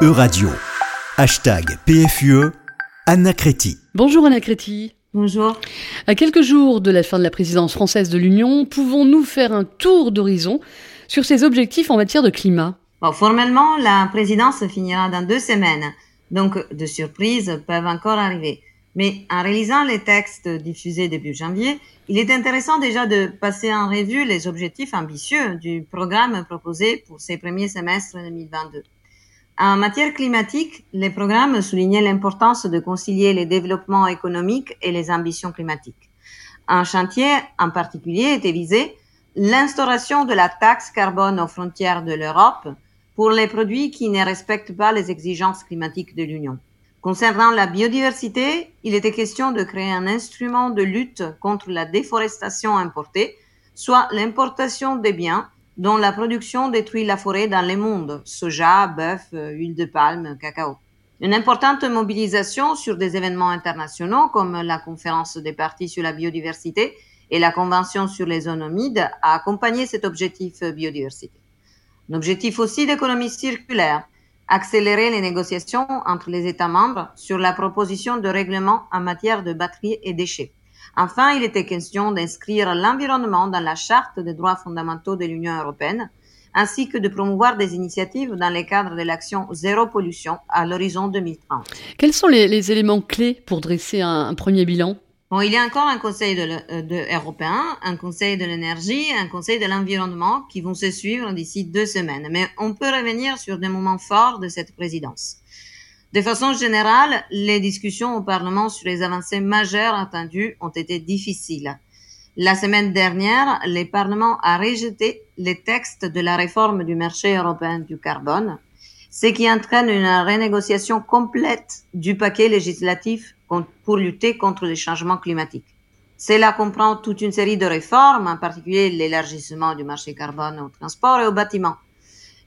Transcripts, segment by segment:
Euradio. Hashtag PFUE, Anna Créti. Bonjour Anna Créti. Bonjour. À quelques jours de la fin de la présidence française de l'Union, pouvons-nous faire un tour d'horizon sur ses objectifs en matière de climat? Bon, Formellement, la présidence finira dans deux semaines, donc de surprises peuvent encore arriver. Mais en réalisant les textes diffusés début janvier, il est intéressant déjà de passer en revue les objectifs ambitieux du programme proposé pour ces premiers semestres 2022. En matière climatique, les programmes soulignaient l'importance de concilier les développements économiques et les ambitions climatiques. Un chantier en particulier était visé l'instauration de la taxe carbone aux frontières de l'Europe pour les produits qui ne respectent pas les exigences climatiques de l'Union. Concernant la biodiversité, il était question de créer un instrument de lutte contre la déforestation importée, soit l'importation des biens dont la production détruit la forêt dans le monde, soja, bœuf, euh, huile de palme, cacao. Une importante mobilisation sur des événements internationaux comme la conférence des partis sur la biodiversité et la convention sur les zones humides a accompagné cet objectif biodiversité. Un objectif aussi d'économie circulaire, accélérer les négociations entre les États membres sur la proposition de règlement en matière de batteries et déchets. Enfin, il était question d'inscrire l'environnement dans la charte des droits fondamentaux de l'Union européenne, ainsi que de promouvoir des initiatives dans le cadre de l'action zéro pollution à l'horizon 2030. Quels sont les, éléments clés pour dresser un premier bilan? Bon, il y a encore un conseil de, euh, de européen, un conseil de l'énergie, un conseil de l'environnement qui vont se suivre d'ici deux semaines. Mais on peut revenir sur des moments forts de cette présidence. De façon générale, les discussions au Parlement sur les avancées majeures attendues ont été difficiles. La semaine dernière, le Parlement a rejeté les textes de la réforme du marché européen du carbone, ce qui entraîne une renégociation complète du paquet législatif pour lutter contre les changements climatiques. Cela comprend toute une série de réformes, en particulier l'élargissement du marché carbone au transport et au bâtiment.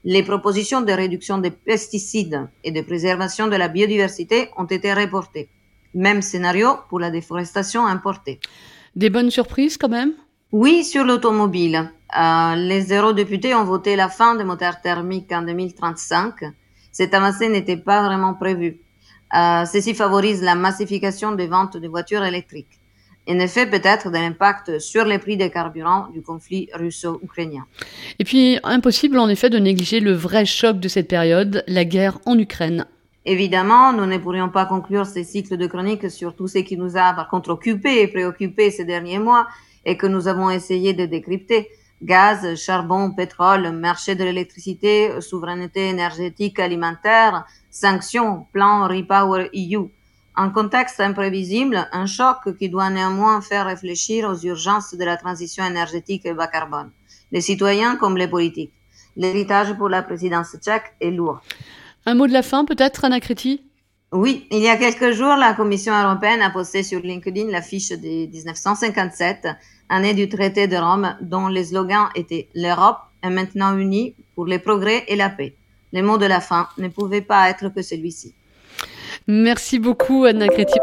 Les propositions de réduction des pesticides et de préservation de la biodiversité ont été reportées. Même scénario pour la déforestation importée. Des bonnes surprises quand même? Oui, sur l'automobile. Euh, les eurodéputés ont voté la fin des moteurs thermiques en 2035. Cette avancée n'était pas vraiment prévue. Euh, ceci favorise la massification des ventes de voitures électriques. En effet, peut-être de l'impact sur les prix des carburants du conflit russo-ukrainien. Et puis, impossible en effet de négliger le vrai choc de cette période, la guerre en Ukraine. Évidemment, nous ne pourrions pas conclure ces cycles de chronique sur tout ce qui nous a par contre occupés et préoccupés ces derniers mois et que nous avons essayé de décrypter. Gaz, charbon, pétrole, marché de l'électricité, souveraineté énergétique alimentaire, sanctions, plan Repower EU. Un contexte imprévisible, un choc qui doit néanmoins faire réfléchir aux urgences de la transition énergétique et bas carbone, les citoyens comme les politiques. L'héritage pour la présidence tchèque est lourd. Un mot de la fin peut-être, Anna Oui, il y a quelques jours, la Commission européenne a posté sur LinkedIn l'affiche de 1957, année du traité de Rome, dont les slogans étaient L'Europe est maintenant unie pour les progrès et la paix. Les mots de la fin ne pouvaient pas être que celui-ci. Merci beaucoup, Anna Créti.